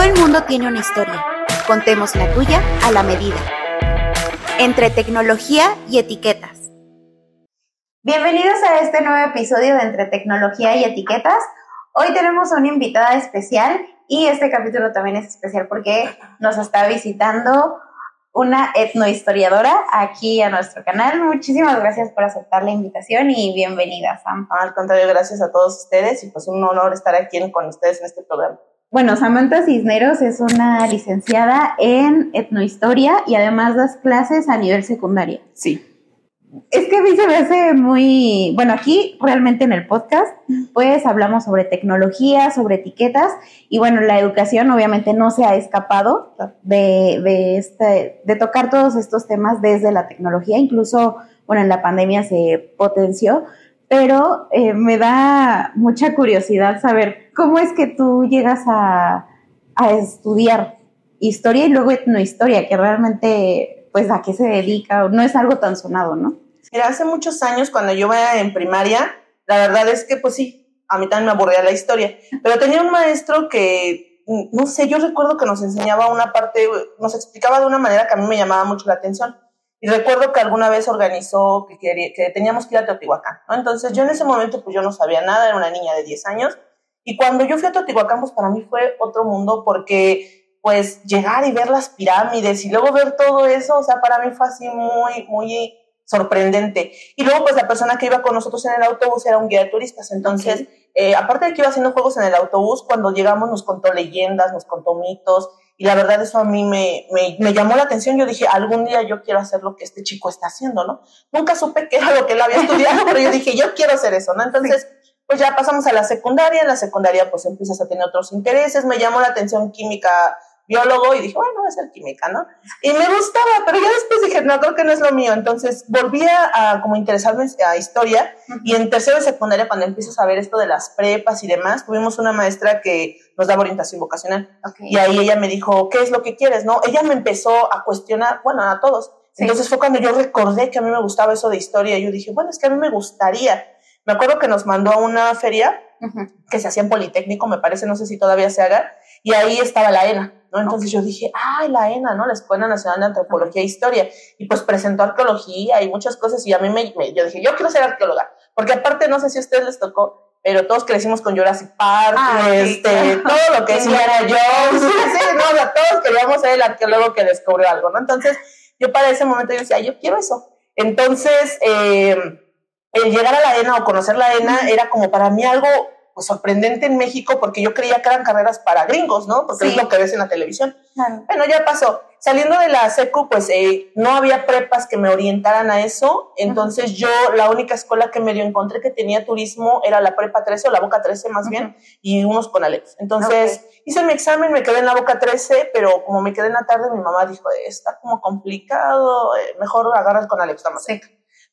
Todo el mundo tiene una historia. Contemos la tuya a la medida. Entre tecnología y etiquetas. Bienvenidos a este nuevo episodio de Entre tecnología y etiquetas. Hoy tenemos una invitada especial y este capítulo también es especial porque nos está visitando una etnohistoriadora aquí a nuestro canal. Muchísimas gracias por aceptar la invitación y bienvenida, Sam. Al contrario, gracias a todos ustedes y pues un honor estar aquí con ustedes en este programa. Bueno, Samantha Cisneros es una licenciada en etnohistoria y además das clases a nivel secundario. Sí. Es que a mí se me hace muy, bueno, aquí realmente en el podcast, pues hablamos sobre tecnología, sobre etiquetas y bueno, la educación obviamente no se ha escapado de, de, este, de tocar todos estos temas desde la tecnología, incluso, bueno, en la pandemia se potenció, pero eh, me da mucha curiosidad saber cómo es que tú llegas a, estudiar historia y luego etnohistoria, que realmente, pues, a qué se dedica, no es algo tan sonado, ¿no? Mira, hace muchos años, cuando yo iba en primaria, la verdad es que, pues sí, a mí también me aburría la historia, pero tenía un maestro que, no sé, yo recuerdo que nos enseñaba una parte, nos explicaba de una manera que a mí me llamaba mucho la atención. Y recuerdo que alguna vez organizó que, que teníamos que ir a Teotihuacán, ¿no? Entonces yo en ese momento pues yo no sabía nada, era una niña de 10 años. Y cuando yo fui a Teotihuacán, pues para mí fue otro mundo porque pues llegar y ver las pirámides y luego ver todo eso, o sea, para mí fue así muy, muy sorprendente. Y luego pues la persona que iba con nosotros en el autobús era un guía de turistas. Entonces, eh, aparte de que iba haciendo juegos en el autobús, cuando llegamos nos contó leyendas, nos contó mitos y la verdad eso a mí me, me, llamó la atención. Yo dije, algún día yo quiero hacer lo que este chico está haciendo, ¿no? Nunca supe qué era lo que él había estudiado, pero yo dije, yo quiero hacer eso, ¿no? Entonces, pues ya pasamos a la secundaria. En la secundaria, pues empiezas a tener otros intereses. Me llamó la atención química biólogo y dije, bueno, voy a ser química, ¿no? Y me gustaba, pero ya después dije, no, creo que no es lo mío. Entonces volví a, como interesarme a historia y en tercero de secundaria, cuando empiezas a ver esto de las prepas y demás, tuvimos una maestra que nos daba orientación vocacional. Y ahí ella me dijo, ¿qué es lo que quieres? ¿No? Ella me empezó a cuestionar, bueno, a todos. Entonces fue cuando yo recordé que a mí me gustaba eso de historia. Y yo dije, bueno, es que a mí me gustaría. Me acuerdo que nos mandó a una feria que se hacía en Politécnico, me parece, no sé si todavía se haga, y ahí estaba la ENA. ¿no? Entonces yo dije, ay, la ENA, ¿no? La Escuela Nacional de Antropología e Historia. Y pues presentó arqueología y muchas cosas. Y a mí me, yo dije, yo quiero ser arqueóloga. Porque aparte, no sé si a ustedes les tocó, pero todos crecimos con Jurassic Park, ah, este, todo lo que es Indiana Jones. sí, no, o todos queríamos ser el arqueólogo que descubrió algo, ¿no? Entonces yo para ese momento yo decía, yo quiero eso. Entonces, eh, el llegar a la ENA o conocer la ENA era como para mí algo pues, sorprendente en México porque yo creía que eran carreras para gringos, ¿no? Porque es lo que ves en la televisión. Bueno, ya pasó. Saliendo de la SECU, pues eh, no había prepas que me orientaran a eso. Entonces yo, la única escuela que medio encontré que tenía turismo era la Prepa 13 o la Boca 13 más bien, y unos con Alex. Entonces hice mi examen, me quedé en la Boca 13, pero como me quedé en la tarde, mi mamá dijo, está como complicado, eh, mejor agarras con Alex, está más seca.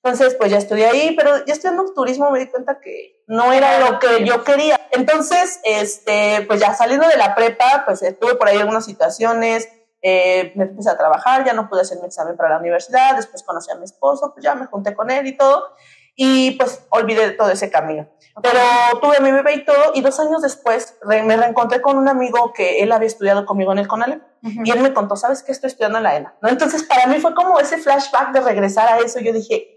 Entonces, pues ya estudié ahí, pero ya estudiando turismo me di cuenta que no era lo que yo quería. Entonces, este, pues ya saliendo de la prepa, pues estuve por ahí algunas situaciones, eh, me puse a trabajar, ya no pude hacer mi examen para la universidad, después conocí a mi esposo, pues ya me junté con él y todo, y pues olvidé todo ese camino. Pero tuve a mi bebé y todo, y dos años después me reencontré con un amigo que él había estudiado conmigo en el CONALEP, y él me contó, ¿sabes qué? Estoy estudiando en la ENA, ¿no? Entonces, para mí fue como ese flashback de regresar a eso, yo dije,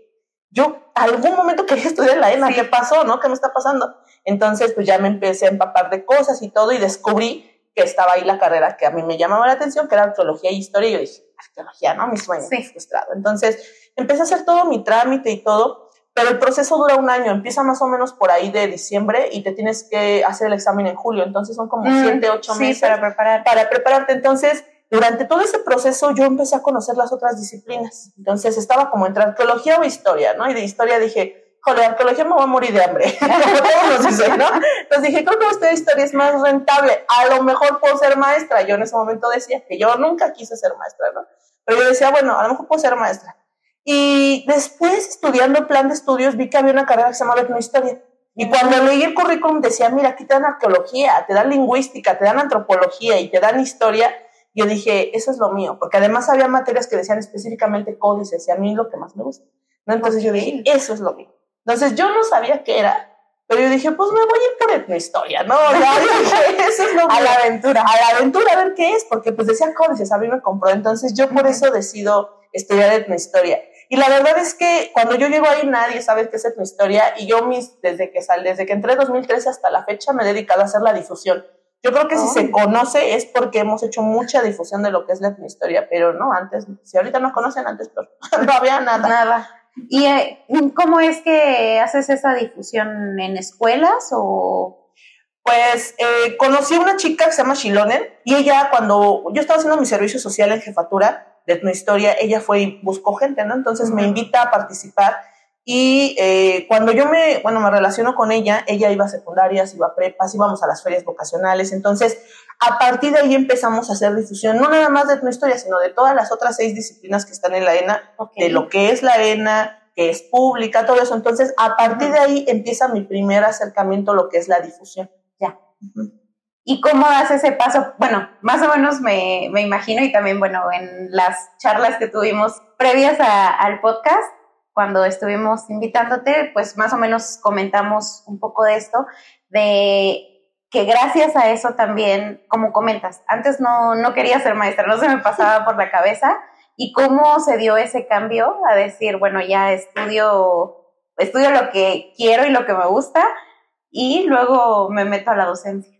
yo algún momento quería estudiar la ENA, ¿qué pasó, no? ¿Qué me está pasando? Entonces, pues ya me empecé a empapar de cosas y todo y descubrí que estaba ahí la carrera que a mí me llamaba la atención, que era arqueología e historia, y yo dije, arqueología, ¿no? Mi sueño sí. frustrado. Entonces, empecé a hacer todo mi trámite y todo, pero el proceso dura un año, empieza más o menos por ahí de diciembre y te tienes que hacer el examen en julio, entonces son como mm, siete, ocho meses para, preparar. para prepararte. Entonces, durante todo ese proceso yo empecé a conocer las otras disciplinas. Entonces estaba como entre arqueología o historia, ¿no? Y de historia dije, joder, arqueología me voy a morir de hambre, todos dicen, ¿no? Entonces dije, creo que esta historia es más rentable, a lo mejor puedo ser maestra. Yo en ese momento decía que yo nunca quise ser maestra, ¿no? Pero yo decía, bueno, a lo mejor puedo ser maestra. Y después, estudiando el plan de estudios, vi que había una carrera que se llamaba etnohistoria. Y cuando leí el currículum decía, mira, aquí te dan arqueología, te dan lingüística, te dan antropología y te dan historia yo dije, eso es lo mío, porque además había materias que decían específicamente códices y a mí es lo que más me gusta. ¿no? Entonces yo dije, eso es lo mío. Entonces yo no sabía qué era, Pero yo dije, pues me voy a ir por etnohistoria, ¿no? Dije, eso es lo A la aventura. A la aventura, a ver qué es, porque pues decía códices, a mí me compró. Entonces yo por eso decido estudiar etnohistoria. Y la verdad es que cuando yo llego ahí nadie sabe qué es etnohistoria y yo mis, desde que sal, desde que entré en 2013 hasta la fecha me he dedicado a hacer la difusión. Yo creo que si se conoce es porque hemos hecho mucha difusión de lo que es la etnohistoria, pero no, antes, si ahorita no conocen, antes pero no había nada. Nada. ¿Y eh, cómo es que haces esa difusión en escuelas o...? Pues eh, conocí a una chica que se llama Shilonen y ella cuando yo estaba haciendo mi servicio social en jefatura de etnohistoria, ella fue y buscó gente, ¿no? Entonces me invita a participar y eh, cuando yo me, bueno, me relaciono con ella, ella iba a secundarias, iba a prepas, íbamos a las ferias vocacionales. Entonces, a partir de ahí empezamos a hacer difusión, no nada más de etnohistoria, sino de todas las otras seis disciplinas que están en la ENA, de lo que es la ENA, que es pública, todo eso. Entonces, a partir de ahí empieza mi primer acercamiento a lo que es la difusión. Ya. ¿Y cómo das ese paso? Bueno, más o menos me, me imagino y también, bueno, en las charlas que tuvimos previas a, al podcast, cuando estuvimos invitándote, pues más o menos comentamos un poco de esto, de que gracias a eso también, como comentas, antes no, no quería ser maestra, no se me pasaba por la cabeza, y cómo se dio ese cambio a decir, bueno, ya estudio, estudio lo que quiero y lo que me gusta, y luego me meto a la docencia.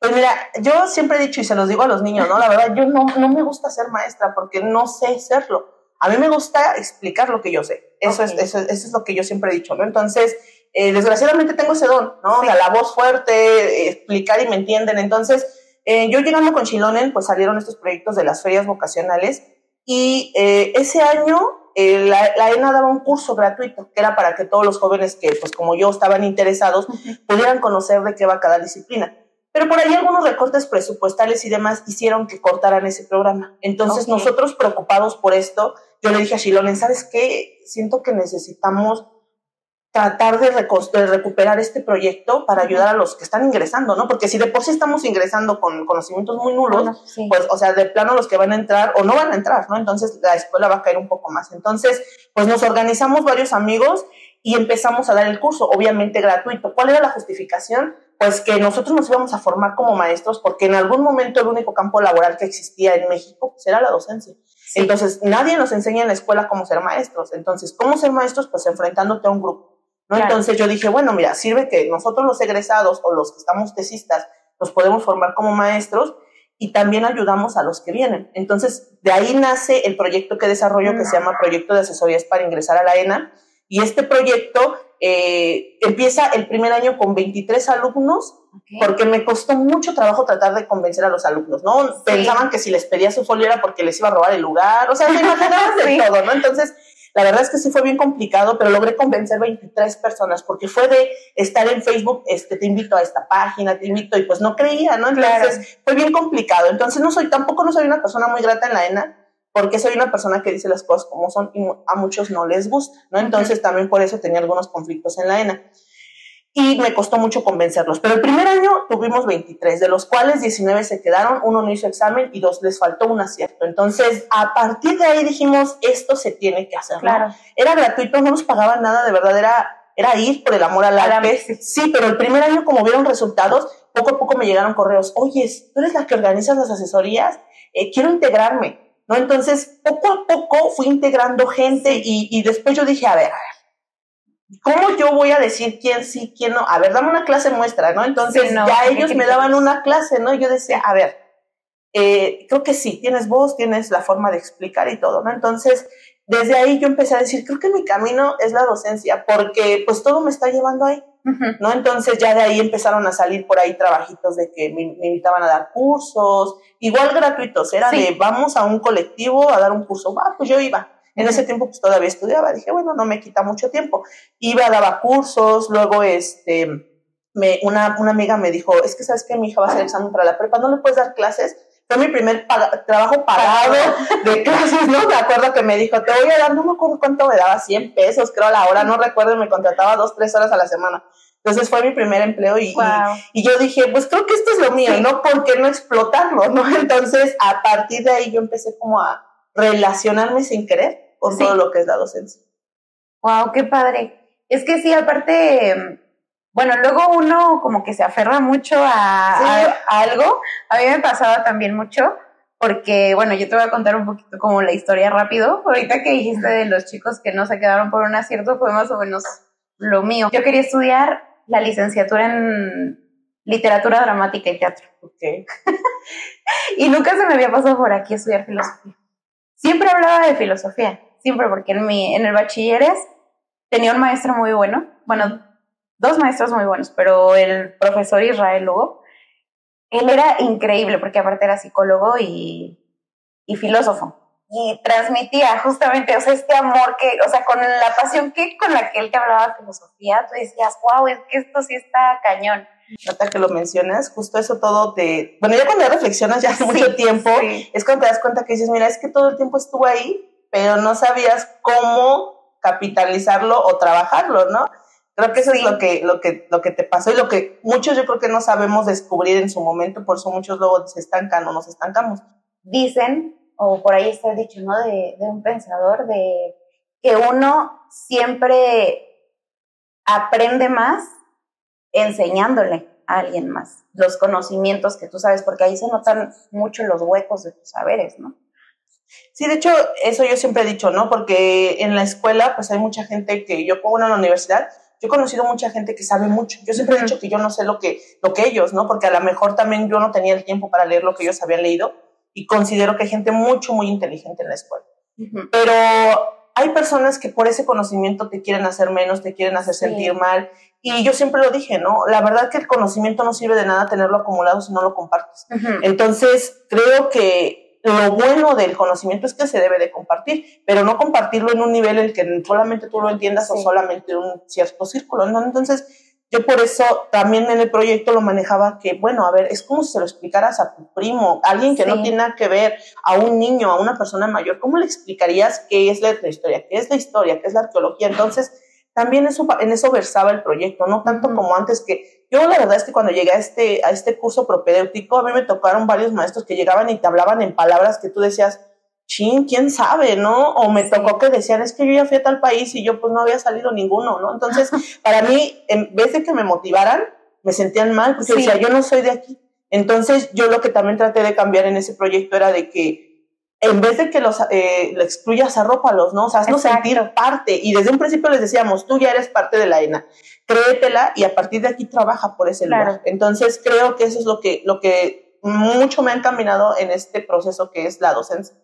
Pues mira, yo siempre he dicho y se los digo a los niños, ¿no? La verdad, yo no, no me gusta ser maestra porque no sé serlo. A mí me gusta explicar lo que yo sé. Eso, es, eso, eso es lo que yo siempre he dicho, ¿no? Entonces, eh, desgraciadamente tengo ese don, ¿no? O sea, la voz fuerte, eh, explicar y me entienden. Entonces, eh, yo llegando con Chilonen, pues salieron estos proyectos de las ferias vocacionales y eh, ese año eh, la, la, ENA daba un curso gratuito, que era para que todos los jóvenes que, pues como yo, estaban interesados, pudieran conocer de qué va cada disciplina. Pero por ahí algunos recortes presupuestales y demás hicieron que cortaran ese programa. Entonces okay. nosotros preocupados por esto, yo le dije a Shilonen, ¿sabes qué? Siento que necesitamos tratar de, de, recuperar este proyecto para ayudar a los que están ingresando, ¿no? Porque si de por sí estamos ingresando con conocimientos muy nulos, bueno, sí. pues, o sea, de plano los que van a entrar o no van a entrar, ¿no? Entonces la escuela va a caer un poco más. Entonces, pues nos organizamos varios amigos y empezamos a dar el curso, obviamente gratuito. ¿Cuál era la justificación? Pues que nosotros nos íbamos a formar como maestros porque en algún momento el único campo laboral que existía en México pues, era la docencia. Sí. Entonces, nadie nos enseña en la escuela cómo ser maestros. Entonces, ¿cómo ser maestros? Pues enfrentándote a un grupo. ¿no? Claro. Entonces yo dije, bueno, mira, sirve que nosotros los egresados o los que estamos tesistas nos podemos formar como maestros y también ayudamos a los que vienen. Entonces, de ahí nace el proyecto que desarrollo que se llama Proyecto de Asesorías para Ingresar a la ENA. Y este proyecto eh, empieza el primer año con 23 alumnos, okay. porque me costó mucho trabajo tratar de convencer a los alumnos, ¿no? Sí. Pensaban que si les pedía su folio era porque les iba a robar el lugar, o sea, me imaginaba de todo, ¿no? Entonces, la verdad es que sí fue bien complicado, pero logré convencer 23 personas porque fue de estar en Facebook, este, te invito a esta página, te invito y pues no creía, ¿no? Entonces claro. fue bien complicado. Entonces no soy, tampoco no soy una persona muy grata en la ENA porque soy una persona que dice las cosas como son y a muchos no les gusta, ¿no? Entonces también por eso tenía algunos conflictos en la ENA y me costó mucho convencerlos. Pero el primer año tuvimos 23, de los cuales 19 se quedaron, uno no hizo examen y dos les faltó un acierto. Entonces, a partir de ahí dijimos, esto se tiene que hacer. Claro. Era gratuito, no nos pagaban nada, de verdad, era, era ir por el amor al arte. Sí, pero el primer año, como vieron resultados, poco a poco me llegaron correos, oye, tú eres la que organizas las asesorías, eh, quiero integrarme. ¿No? Entonces, poco a poco fui integrando gente y, y después yo dije, a ver, a ver, ¿cómo yo voy a decir quién sí, quién no? A ver, dame una clase muestra, ¿no? Entonces sí, no, ya ellos me daban una clase, ¿no? Yo decía, a ver, eh, creo que sí, tienes voz, tienes la forma de explicar y todo, ¿no? Entonces, desde ahí yo empecé a decir, creo que mi camino es la docencia, porque pues todo me está llevando ahí. ¿No? Entonces ya de ahí empezaron a salir por ahí trabajitos de que me, me invitaban a dar cursos, igual gratuitos, era sí. de vamos a un colectivo a dar un curso, va, pues yo iba. En ese tiempo pues todavía estudiaba, dije, bueno, no me quita mucho tiempo. Iba, daba cursos, luego este, me, una, una amiga me dijo, es que sabes que mi hija va a hacer examen para la prepa, ¿no le puedes dar clases? Fue mi primer trabajo pagado de clases, ¿no? Me acuerdo que me dijo, te voy a dar, no me acuerdo cuánto me daba, 100 pesos creo a la hora, no recuerdo, me contrataba dos, tres horas a la semana. Entonces fue mi primer empleo y, wow. y, y, yo dije, pues creo que esto es lo mío. ¿no? ¿Por qué no explotarlo, no? Entonces, a partir de ahí yo empecé como a relacionarme sin querer con sí. todo lo que es la docencia. Wow, qué padre. Es que sí, aparte, bueno, luego uno como que se aferra mucho a, algo. A mí me pasaba también mucho porque, bueno, yo te voy a contar un poquito como la historia rápido. Ahorita que dijiste de los chicos que no se quedaron por un acierto, fue más o menos lo mío. Yo quería estudiar la licenciatura en literatura dramática y teatro. Okay. y nunca se me había pasado por aquí estudiar filosofía. Siempre hablaba de filosofía, siempre, porque en, mi, en el bachilleres tenía un maestro muy bueno, bueno, dos maestros muy buenos, pero el profesor Israel Lugo, él era increíble porque aparte era psicólogo y, y filósofo. Y transmitía justamente, o sea, este amor que, o sea, con la pasión que con la que él te hablaba de filosofía, tú decías, wow, es que esto sí está cañón. Nota que lo mencionas, justo eso todo te... Bueno, ya cuando reflexionas ya hace mucho tiempo, es cuando te das cuenta que dices, mira, es que todo el tiempo estuvo ahí, pero no sabías cómo capitalizarlo o trabajarlo, ¿no? Creo que eso es lo que, lo, que, lo que te pasó y lo que muchos yo creo que no sabemos descubrir en su momento, por eso muchos luego se estancan o nos estancamos. Dicen, o por ahí está dicho, ¿no? De, de un pensador, de que uno siempre aprende más enseñándole a alguien más los conocimientos que tú sabes, porque ahí se notan mucho los huecos de tus saberes, ¿no? Sí, de hecho, eso yo siempre he dicho, ¿no? Porque en la escuela, pues hay mucha gente que yo pongo en la universidad, yo he conocido mucha gente que sabe mucho. Yo siempre he dicho que yo no sé lo que, lo que ellos, ¿no? Porque a lo mejor también yo no tenía el tiempo para leer lo que ellos habían leído y considero que hay gente mucho, muy inteligente en la escuela. Pero hay personas que por ese conocimiento te quieren hacer menos, te quieren hacer sentir mal. Y yo siempre lo dije, ¿no? La verdad que el conocimiento no sirve de nada tenerlo acumulado si no lo compartes. Entonces, creo que lo bueno del conocimiento es que se debe de compartir, pero no compartirlo en un nivel en el que solamente tú lo entiendas o solamente un cierto círculo, ¿no? Entonces, yo por eso también en el proyecto lo manejaba que, bueno, a ver, es como si se lo explicaras a tu primo, alguien que no tiene nada que ver, a un niño, a una persona mayor, ¿cómo le explicarías qué es la historia, qué es la historia, qué es la arqueología? Entonces, también eso, en eso versaba el proyecto, no tanto como antes que yo la verdad es que cuando llegué a este, a este curso propedéutico, a mí me tocaron varios maestros que llegaban y te hablaban en palabras que tú decías, chin, quién sabe, ¿no? O me tocó que decían, es que yo ya fui a tal país y yo pues no había salido ninguno, ¿no? Entonces, para mí, en vez de que me motivaran, me sentían mal, porque decía, yo no soy de aquí. Entonces, yo lo que también traté de cambiar en ese proyecto era de que en vez de que los eh, lo excluyas, arrópalos, ¿no? O sea, haznos sentir parte. Y desde un principio les decíamos, tú ya eres parte de la ENA, créetela y a partir de aquí trabaja por ese lugar. Entonces, creo que eso es lo que, lo que mucho me ha encaminado en este proceso que es la docencia.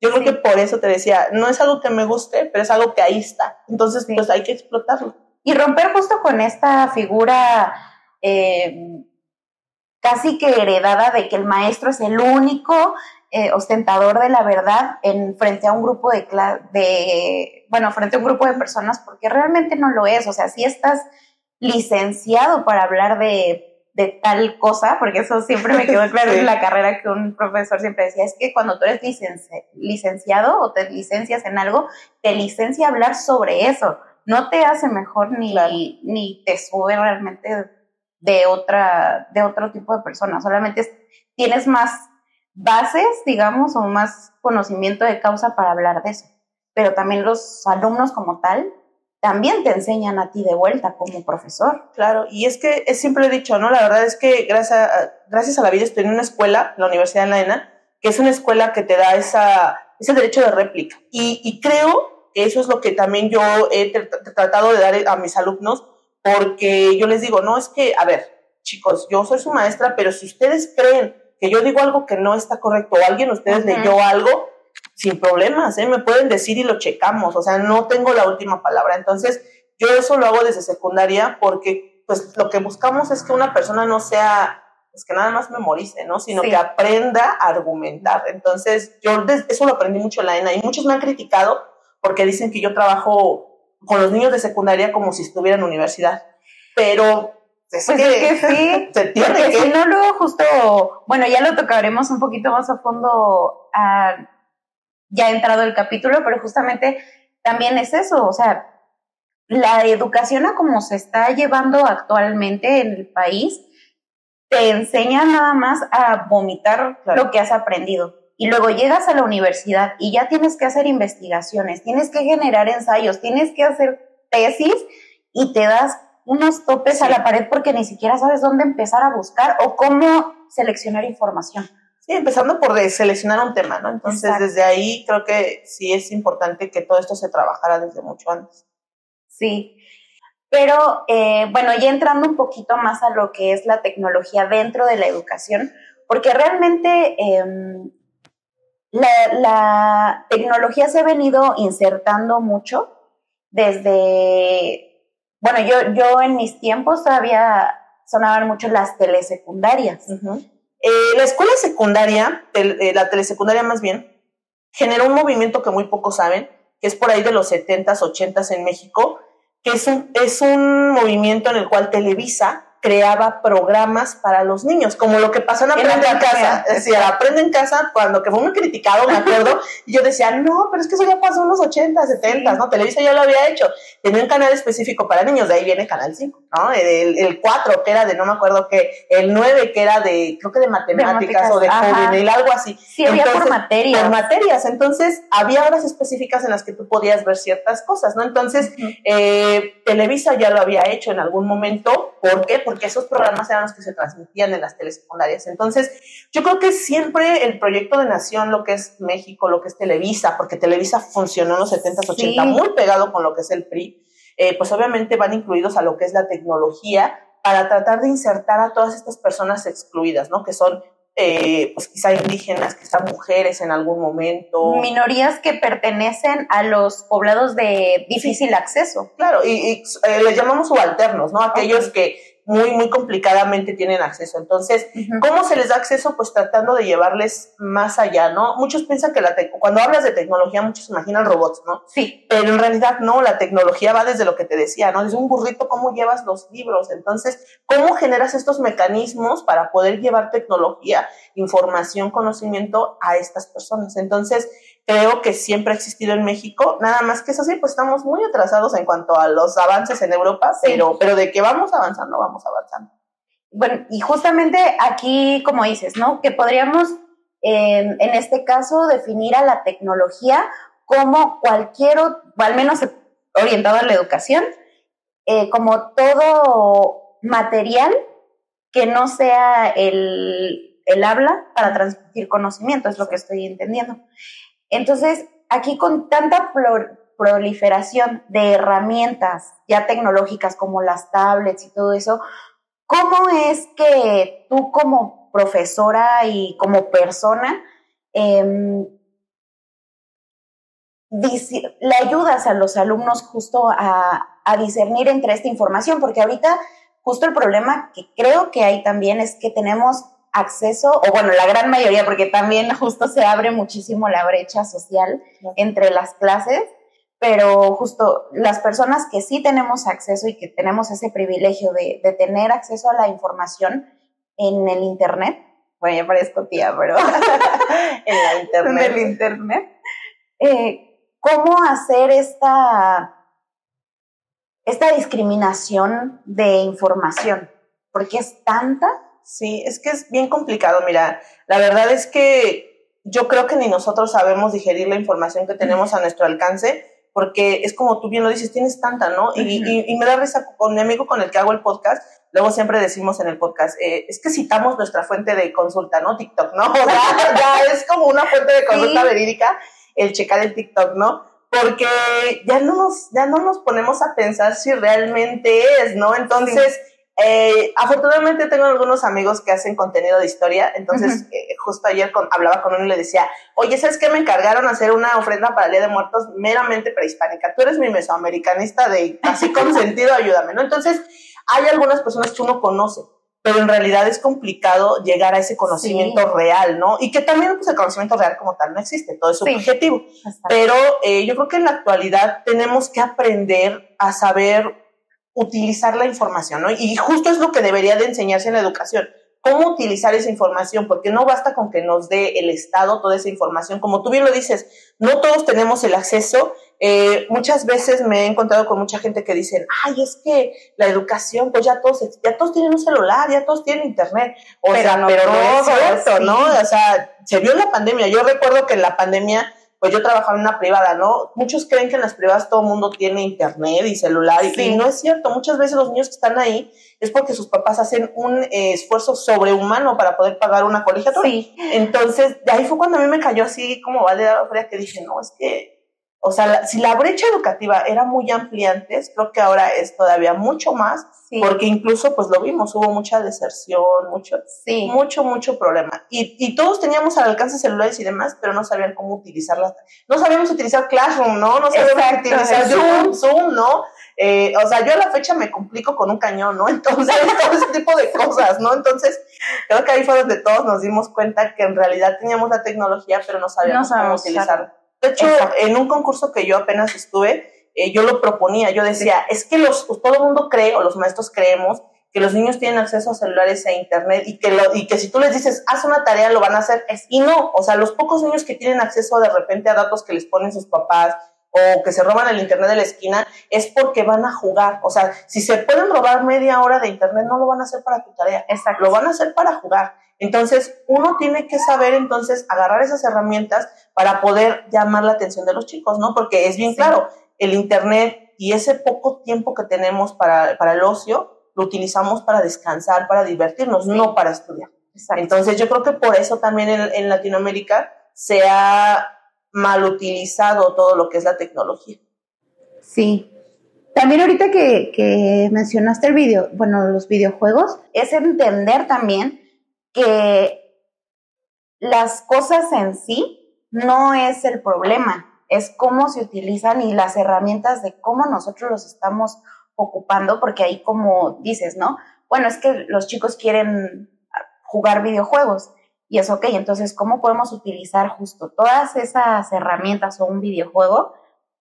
Yo creo que por eso te decía, no es algo que me guste, pero es algo que ahí está. Entonces, pues hay que explotarlo. Y romper justo con esta figura eh, casi que heredada de que el maestro es el único eh, ostentador de la verdad en frente a un grupo de, de, bueno, frente a un grupo de personas, porque realmente no lo es. O sea, si estás licenciado para hablar de, de tal cosa, porque eso siempre me quedó claro en la carrera que un profesor siempre decía, es que cuando tú eres licenciado o te licencias en algo, te licencia a hablar sobre eso. No te hace mejor ni, ni te sube realmente de otra, de otro tipo de persona. Solamente tienes más bases, digamos, o más conocimiento de causa para hablar de eso. Pero también los alumnos como tal también te enseñan a ti de vuelta como profesor. Claro, y es que es, siempre he dicho, ¿no? La verdad es que gracias a, gracias a la vida estoy en una escuela, la Universidad de la ENA, que es una escuela que te da esa, ese derecho de réplica. Y, y creo que eso es lo que también yo he tratado de dar a mis alumnos, porque yo les digo, no, es que, a ver, chicos, yo soy su maestra, pero si ustedes creen que yo digo algo que no está correcto o alguien ustedes leyó algo, sin problemas, ¿eh? me pueden decir y lo checamos, o sea, no tengo la última palabra. Entonces, yo eso lo hago desde secundaria porque pues lo que buscamos es que una persona no sea, pues que nada más memorice, ¿no? Sino que aprenda a argumentar. Entonces, yo eso lo aprendí mucho en la ENA y muchos me han criticado porque dicen que yo trabajo con los niños de secundaria como si estuviera en universidad. Pero pues es que, sí, se tiene porque si no luego justo, bueno, ya lo tocaremos un poquito más a fondo a, ya entrado el capítulo, pero justamente también es eso, o sea, la educación a como se está llevando actualmente en el país, te enseña nada más a vomitar lo que has aprendido. Y luego llegas a la universidad y ya tienes que hacer investigaciones, tienes que generar ensayos, tienes que hacer tesis y te das unos topes a la pared porque ni siquiera sabes dónde empezar a buscar o cómo seleccionar información. Sí, empezando por seleccionar un tema, ¿no? Entonces, desde ahí creo que sí es importante que todo esto se trabajara desde mucho antes. Sí, pero eh, bueno, ya entrando un poquito más a lo que es la tecnología dentro de la educación, porque realmente em, la, tecnología se ha venido insertando mucho desde, bueno, yo, yo en mis tiempos todavía sonaban mucho las telesecundarias. Eh, la escuela secundaria, eh, la telesecundaria más bien, generó un movimiento que muy pocos saben, que es por ahí de los 70s, 80s en México, que es un, es un movimiento en el cual Televisa creaba programas para los niños, como lo que pasó en Aprende en Casa. Decía, Aprende en Casa, cuando que fue muy criticado, me acuerdo, y yo decía, no, pero es que eso ya pasó en los 80, 70, ¿no? Televisa ya lo había hecho. Tenía un canal específico para niños, de ahí viene Canal 5, ¿no? El, el 4, que era de, no me acuerdo qué, el 9, que era de, creo que de matemáticas, o de juvenil, algo así. Sí, había por materias. Por materias. Entonces, había horas específicas en las que tú podías ver ciertas cosas, ¿no? Entonces, eh, Televisa ya lo había hecho en algún momento. ¿Por qué? porque esos programas eran los que se transmitían en las telesecundarias. Entonces, yo creo que siempre el proyecto de nación, lo que es México, lo que es Televisa, porque Televisa funcionó en los 70s, 80, muy pegado con lo que es el PRI, eh, pues obviamente van incluidos a lo que es la tecnología para tratar de insertar a todas estas personas excluidas, ¿no? Que son eh, pues quizá indígenas, quizá mujeres en algún momento. Minorías que pertenecen a los poblados de difícil acceso. Claro, y, eh, les llamamos subalternos, ¿no? Aquellos que muy, muy complicadamente tienen acceso. Entonces, ¿cómo se les da acceso? Pues tratando de llevarles más allá, ¿no? Muchos piensan que la cuando hablas de tecnología, muchos imaginan robots, ¿no? Sí. Pero en realidad no, la tecnología va desde lo que te decía, ¿no? Desde un burrito, ¿cómo llevas los libros? Entonces, ¿cómo generas estos mecanismos para poder llevar tecnología, información, conocimiento a estas personas? Entonces, creo que siempre ha existido en México, nada más que eso sí, pues estamos muy atrasados en cuanto a los avances en Europa, pero, pero de que vamos avanzando, vamos avanzando. Bueno, y justamente aquí, como dices, ¿no? Que podríamos, em, en este caso, definir a la tecnología como cualquier, o al menos orientado a la educación, eh, como todo material que no sea el, el habla para transmitir conocimiento, es lo que estoy entendiendo. Entonces, aquí con tanta proliferación de herramientas ya tecnológicas como las tablets y todo eso, ¿cómo es que tú como profesora y como persona em, le ayudas a los alumnos justo a, a discernir entre esta información? Porque ahorita justo el problema que creo que hay también es que tenemos acceso, o bueno, la gran mayoría, porque también justo se abre muchísimo la brecha social entre las clases, pero justo las personas que sí tenemos acceso y que tenemos ese privilegio de, tener acceso a la información en el Internet, bueno, ya parezco tía, pero en la Internet. En el Internet, eh, ¿cómo hacer esta, esta discriminación de información? Porque es tanta Sí, es que es bien complicado. Mira, la verdad es que yo creo que ni nosotros sabemos digerir la información que tenemos a nuestro alcance, porque es como tú bien lo dices, tienes tanta, ¿no? y, y, me da risa con mi amigo con el que hago el podcast, luego siempre decimos en el podcast, eh, es que citamos nuestra fuente de consulta, ¿no? TikTok, ¿no? O sea, ya es como una fuente de consulta verídica el checar el TikTok, ¿no? Porque ya no nos, ya no nos ponemos a pensar si realmente es, ¿no? Entonces, eh, afortunadamente tengo algunos amigos que hacen contenido de historia, entonces eh, justo ayer hablaba con uno y le decía, oye, ¿sabes qué? Me encargaron hacer una ofrenda para el Día de Muertos meramente prehispánica. Tú eres mi mesoamericanista de así con sentido, ayúdame, ¿no? Entonces, hay algunas personas que uno conoce, pero en realidad es complicado llegar a ese conocimiento real, ¿no? Y que también pues, el conocimiento real como tal no existe, todo es subjetivo. Pero eh, yo creo que en la actualidad tenemos que aprender a saber utilizar la información, ¿no? Y justo es lo que debería de enseñarse en la educación, cómo utilizar esa información, porque no basta con que nos dé el Estado toda esa información. Como tú bien lo dices, no todos tenemos el acceso. Eh, muchas veces me he encontrado con mucha gente que dicen, ay, es que la educación, pues ya todos, ya todos tienen un celular, ya todos tienen internet. O pero sea, no pero no es ¿no? O sea, se vio en la pandemia. Yo recuerdo que en la pandemia pues yo trabajaba en una privada, ¿no? Muchos creen que en las privadas todo el mundo tiene internet y celular y no es cierto. Muchas veces los niños que están ahí es porque sus papás hacen un eh, esfuerzo sobrehumano para poder pagar una colegiatura. Sí. Entonces, de ahí fue cuando a mí me cayó así como vale fría que dije, no, es que o sea, si la brecha educativa era muy amplia antes, creo que ahora es todavía mucho más, porque incluso, pues lo vimos, hubo mucha deserción, mucho, sí. mucho, mucho problema. Y, y todos teníamos al alcance celulares y demás, pero no sabían cómo utilizarlas. No sabíamos utilizar Classroom, ¿no? No sabíamos utilizar Zoom, Zoom, ¿no? Eh, o sea, yo a la fecha me complico con un cañón, ¿no? Entonces, todo ese tipo de cosas, ¿no? Entonces, creo que ahí fue donde todos nos dimos cuenta que en realidad teníamos la tecnología, pero no sabíamos cómo utilizarla. De hecho, en un concurso que yo apenas estuve, eh, yo lo proponía, yo decía, es que los, todo el mundo cree, o los maestros creemos, que los niños tienen acceso a celulares e internet y que, lo, y que si tú les dices, haz una tarea, lo van a hacer. Y no, o sea, los pocos niños que tienen acceso de repente a datos que les ponen sus papás o que se roban el internet de la esquina, es porque van a jugar. O sea, si se pueden robar media hora de internet, no lo van a hacer para tu tarea. Exacto. Lo van a hacer para jugar. Entonces, uno tiene que saber entonces agarrar esas herramientas para poder llamar la atención de los chicos, ¿no? Porque es bien claro, el Internet y ese poco tiempo que tenemos para, para el ocio, lo utilizamos para descansar, para divertirnos, no para estudiar. Entonces, yo creo que por eso también en, Latinoamérica se ha mal utilizado todo lo que es la tecnología. Sí, también ahorita que, que, mencionaste el video, bueno, los videojuegos, es entender también que las cosas en sí no es el problema, es cómo se utilizan y las herramientas de cómo nosotros los estamos ocupando, porque ahí como dices, ¿no? Bueno, es que los chicos quieren jugar videojuegos y es ok, entonces, ¿cómo podemos utilizar justo todas esas herramientas o un videojuego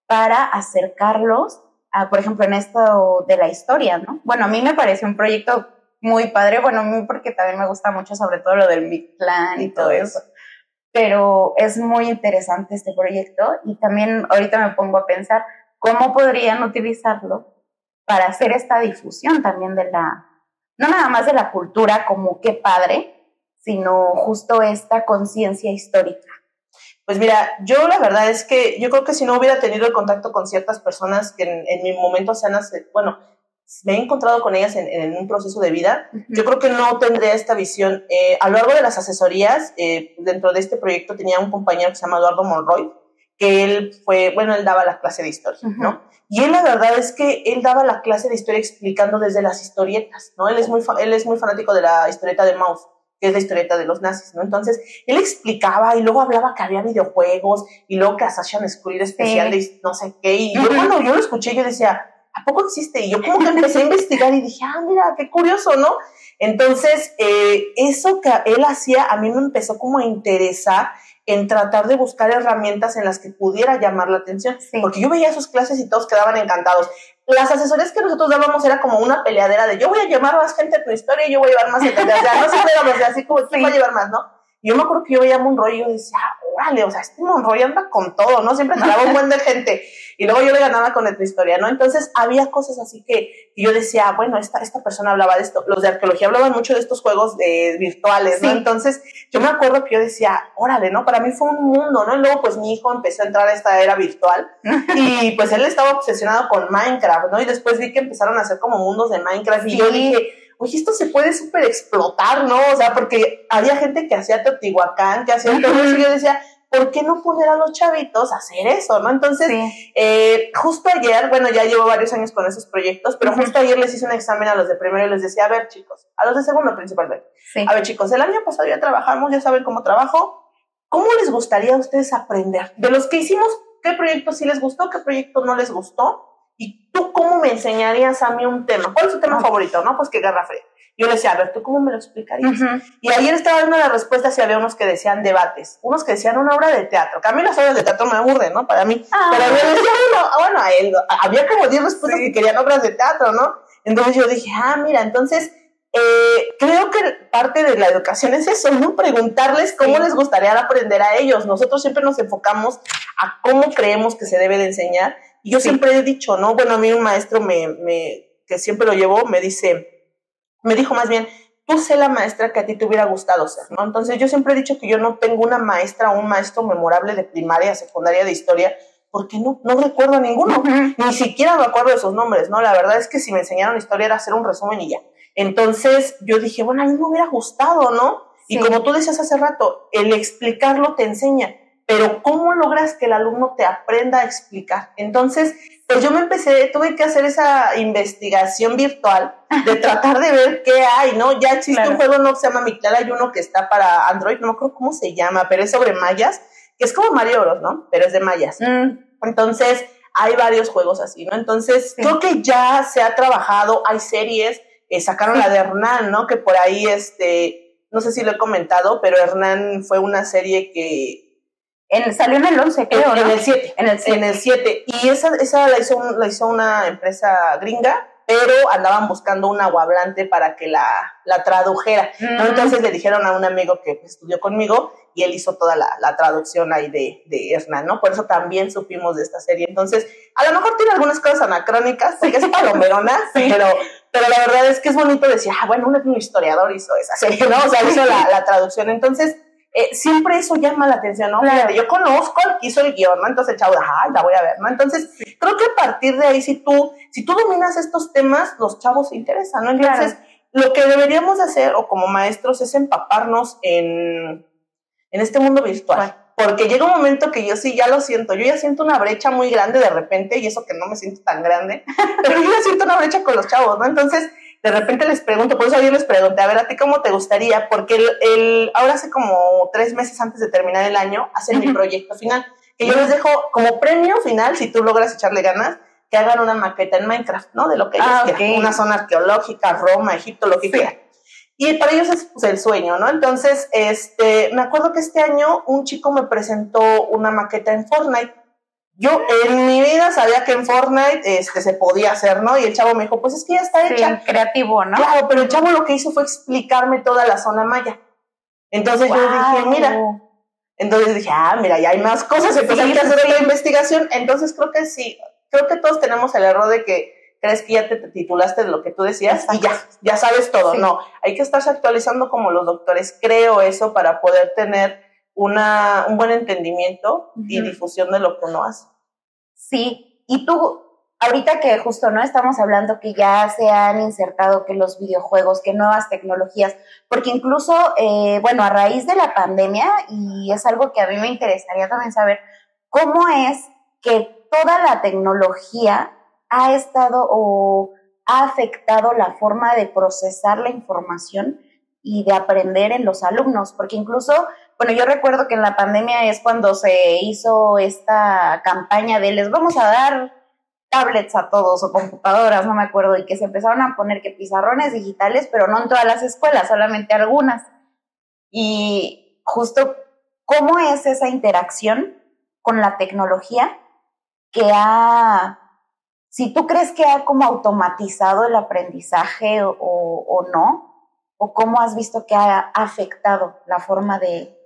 para acercarlos a, por ejemplo, en esto de la historia, ¿no? Bueno, a mí me parece un proyecto muy padre, bueno, a mí porque también me gusta mucho sobre todo lo del Mictlán y todo eso. Pero es muy interesante este proyecto y también ahorita me pongo a pensar cómo podrían utilizarlo para hacer esta difusión también de la, no nada más de la cultura como qué padre, sino justo esta conciencia histórica. Pues mira, yo la verdad es que yo creo que si no hubiera tenido el contacto con ciertas personas que en, en mi momento se han, bueno, me he encontrado con ellas en, un proceso de vida, yo creo que no tendría esta visión. Eh, a lo largo de las asesorías, eh, dentro de este proyecto tenía un compañero que se llama Eduardo Monroy, que él fue, bueno, él daba la clase de historia, ¿no? Y él la verdad es que él daba la clase de historia explicando desde las historietas, ¿no? Él es muy, él es muy fanático de la historieta de Maus, que es la historieta de los nazis, ¿no? Entonces, él explicaba y luego hablaba que había videojuegos y luego que Assassin's Creed especial de no sé qué. Y yo cuando yo lo escuché, yo decía, ¿a poco existe? Y yo como que empecé a investigar y dije, ah, mira, qué curioso, ¿no? Entonces, eh, eso que él hacía a mí me empezó como a interesar en tratar de buscar herramientas en las que pudiera llamar la atención, porque yo veía sus clases y todos quedaban encantados. Las asesorías que nosotros dábamos era como una peleadera de yo voy a llamar más gente a tu historia y yo voy a llevar más gente. O sea, no siempre éramos así como, ¿quién va a llevar más, no? Yo me acuerdo que yo veía a Monroy y yo decía, órale, o sea, este Monroy anda con todo, ¿no? Siempre jalaba un buen de gente. Y luego yo le ganaba con esta historia, ¿no? Entonces había cosas así que, yo decía, bueno, esta, esta persona hablaba de esto. Los de arqueología hablaban mucho de estos juegos de, virtuales, ¿no? Entonces yo me acuerdo que yo decía, órale, ¿no? Para mí fue un mundo, ¿no? Y luego pues mi hijo empezó a entrar a esta era virtual y pues él estaba obsesionado con Minecraft, ¿no? Y después vi que empezaron a hacer como mundos de Minecraft y yo dije, oye, esto se puede súper explotar, ¿no? O sea, porque había gente que hacía Teotihuacán, que hacía todo eso, y yo decía, ¿por qué no poner a los chavitos a hacer eso, no? Entonces, eh, justo ayer, bueno, ya llevo varios años con esos proyectos, pero justo ayer les hice un examen a los de primero y les decía, a ver, chicos, a los de segundo principalmente, a ver, chicos, el año pasado ya trabajamos, ya saben cómo trabajo, ¿cómo les gustaría a ustedes aprender? De los que hicimos, ¿qué proyecto sí les gustó, qué proyecto no les gustó? ¿Y tú cómo me enseñarías a mí un tema? ¿Cuál es tu tema ah. favorito? No, pues que Garra Fría. Yo le decía, a ver, ¿tú cómo me lo explicarías? Y ayer estaba dando las respuestas y había unos que decían debates, unos que decían una obra de teatro, que a mí las obras de teatro me aburren, ¿no? Para mí. Ah. Pero yo decía, bueno, bueno, a él, había como 10 respuestas que querían obras de teatro, ¿no? Entonces yo dije, ah, mira, entonces eh, creo que parte de la educación es eso, ¿no? Preguntarles cómo les gustaría aprender a ellos. Nosotros siempre nos enfocamos a cómo creemos que se debe de enseñar y yo siempre he dicho, ¿no? Bueno, a mí un maestro me, me, que siempre lo llevó me dice, me dijo más bien, tú sé la maestra que a ti te hubiera gustado ser, ¿no? Entonces yo siempre he dicho que yo no tengo una maestra o un maestro memorable de primaria, secundaria, de historia, porque no, no recuerdo a ninguno, ni siquiera me acuerdo de sus nombres, ¿no? La verdad es que si me enseñaron historia era hacer un resumen y ya. Entonces yo dije, bueno, a mí me hubiera gustado, ¿no? Y como tú decías hace rato, el explicarlo te enseña, pero ¿cómo logras que el alumno te aprenda a explicar? Entonces, pues yo me empecé, tuve que hacer esa investigación virtual de tratar de ver qué hay, ¿no? Ya existe un juego no se llama Mictlal, hay uno que está para Android, no me acuerdo cómo se llama, pero es sobre mayas, que es como Mario Bros, ¿no? Pero es de mayas. Mm. Entonces, hay varios juegos así, ¿no? Entonces, creo que ya se ha trabajado, hay series, eh, sacaron la de Hernán, ¿no? Que por ahí, este, no sé si lo he comentado, pero Hernán fue una serie que en, salió en el 11, creo, en, el 7. En el 7. En el 7. Y esa, esa la, hizo, la hizo una empresa gringa, pero andaban buscando un aguablante para que la, la tradujera. ¿no? Entonces le dijeron a un amigo que estudió conmigo y él hizo toda la, la, traducción ahí de, de Hernán, ¿no? Por eso también supimos de esta serie. Entonces, a lo mejor tiene algunas cosas anacrónicas, porque es palomerona, pero, pero la verdad es que es bonito decir, ah, bueno, un historiador hizo esa serie, ¿no? O sea, hizo la, la traducción. Entonces, eh, siempre eso llama la atención, ¿no? yo conozco al que hizo el guion, ¿no? Entonces el chavo, la voy a ver, ¿no? Entonces, creo que a partir de ahí, si tú, si tú dominas estos temas, los chavos se interesan, ¿no? Entonces, lo que deberíamos hacer, o como maestros, es empaparnos en, en este mundo virtual. Porque llega un momento que yo sí ya lo siento, yo ya siento una brecha muy grande de repente, y eso que no me siento tan grande, pero yo ya siento una brecha con los chavos, ¿no? Entonces, de repente les pregunto, por eso yo les pregunté, a ver, ¿a ti cómo te gustaría? Porque el, ahora hace como tres meses antes de terminar el año, hacen mi proyecto final, que yo les dejo como premio final, si tú logras echarle ganas, que hagan una maqueta en Minecraft, ¿no? De lo que ellos ah, quieran, una zona arqueológica, Roma, Egipto, lo que quieran. Y para ellos es pues, el sueño, ¿no? Entonces, este, me acuerdo que este año un chico me presentó una maqueta en Fortnite yo en mi vida sabía que en Fortnite este, se podía hacer, ¿no? Y el chavo me dijo, pues es que ya está hecha. creativo, ¿no? Claro, pero el chavo lo que hizo fue explicarme toda la zona maya. Entonces yo dije, mira. Entonces dije, ah, mira, ya hay más cosas, entonces hay que hacer la investigación. Entonces creo que sí, creo que todos tenemos el error de que crees que ya te, titulaste de lo que tú decías y ya, ya sabes todo. No, hay que estarse actualizando como los doctores. Creo eso para poder tener una, un buen entendimiento y difusión de lo que uno hace. Sí, y tú, ahorita que justo no estamos hablando que ya se han insertado que los videojuegos, que nuevas tecnologías, porque incluso, eh, bueno, a raíz de la pandemia, y es algo que a mí me interesaría también saber, ¿cómo es que toda la tecnología ha estado o ha afectado la forma de procesar la información y de aprender en los alumnos? Porque incluso bueno, yo recuerdo que en la pandemia es cuando se hizo esta campaña de les vamos a dar tablets a todos o computadoras, no me acuerdo, y que se empezaron a poner que pizarrones digitales, pero no en todas las escuelas, solamente algunas. Y justo, ¿cómo es esa interacción con la tecnología que ha, si tú crees que ha como automatizado el aprendizaje o, o no, o cómo has visto que ha afectado la forma de,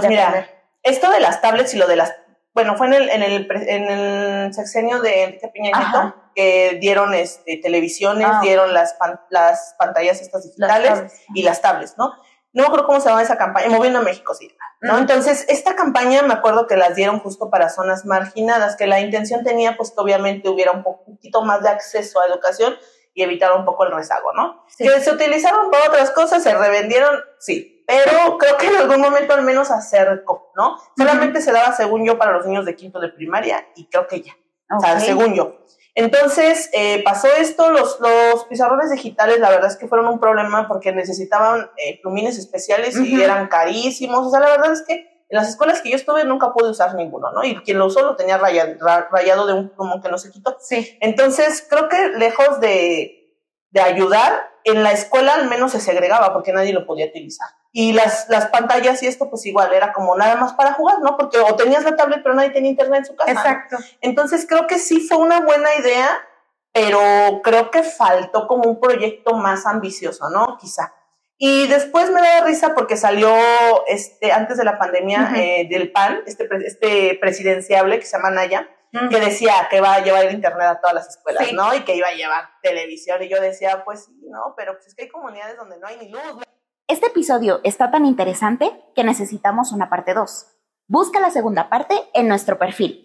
pues mira, esto de las tablets y lo de las, bueno, fue en el, en el, en el sexenio de Enrique Peña que dieron este, televisiones, ah, dieron las, las pantallas estas digitales y las tablets, ¿no? No acuerdo cómo se llama esa campaña, Moviendo a México, sí. ¿no? Entonces, esta campaña me acuerdo que las dieron justo para zonas marginadas, que la intención tenía, pues, que obviamente hubiera un poquito más de acceso a educación y evitar un poco el rezago, ¿no? Que se utilizaron para otras cosas, se revendieron, sí, pero creo que en algún momento al menos acercó, ¿no? Solamente se daba, según yo, para los niños de quinto de primaria y creo que ya, o sea, según yo. Entonces, eh, pasó esto, los, los pizarrones digitales, la verdad es que fueron un problema porque necesitaban eh, plumines especiales y eran carísimos, o sea, la verdad es que en las escuelas que yo estuve nunca pude usar ninguno, ¿no? Y quien lo usó lo tenía rayado, rayado de un plumón que no se quitó. Sí. Entonces, creo que lejos de, de ayudar, en la escuela al menos se segregaba porque nadie lo podía utilizar. Y las, las pantallas y esto, pues igual era como nada más para jugar, ¿no? Porque o tenías la tablet, pero nadie tenía internet en su casa. Exacto. Entonces creo que sí fue una buena idea, pero creo que faltó como un proyecto más ambicioso, ¿no? Quizá. Y después me da risa porque salió este, antes de la pandemia eh, del PAN, este, este presidenciable que se llama Naya, que decía que va a llevar el internet a todas las escuelas, ¿no? Y que iba a llevar televisión. Y yo decía, pues sí, ¿no? Pero pues es que hay comunidades donde no hay ni luz. Este episodio está tan interesante que necesitamos una parte 2. Busca la segunda parte en nuestro perfil.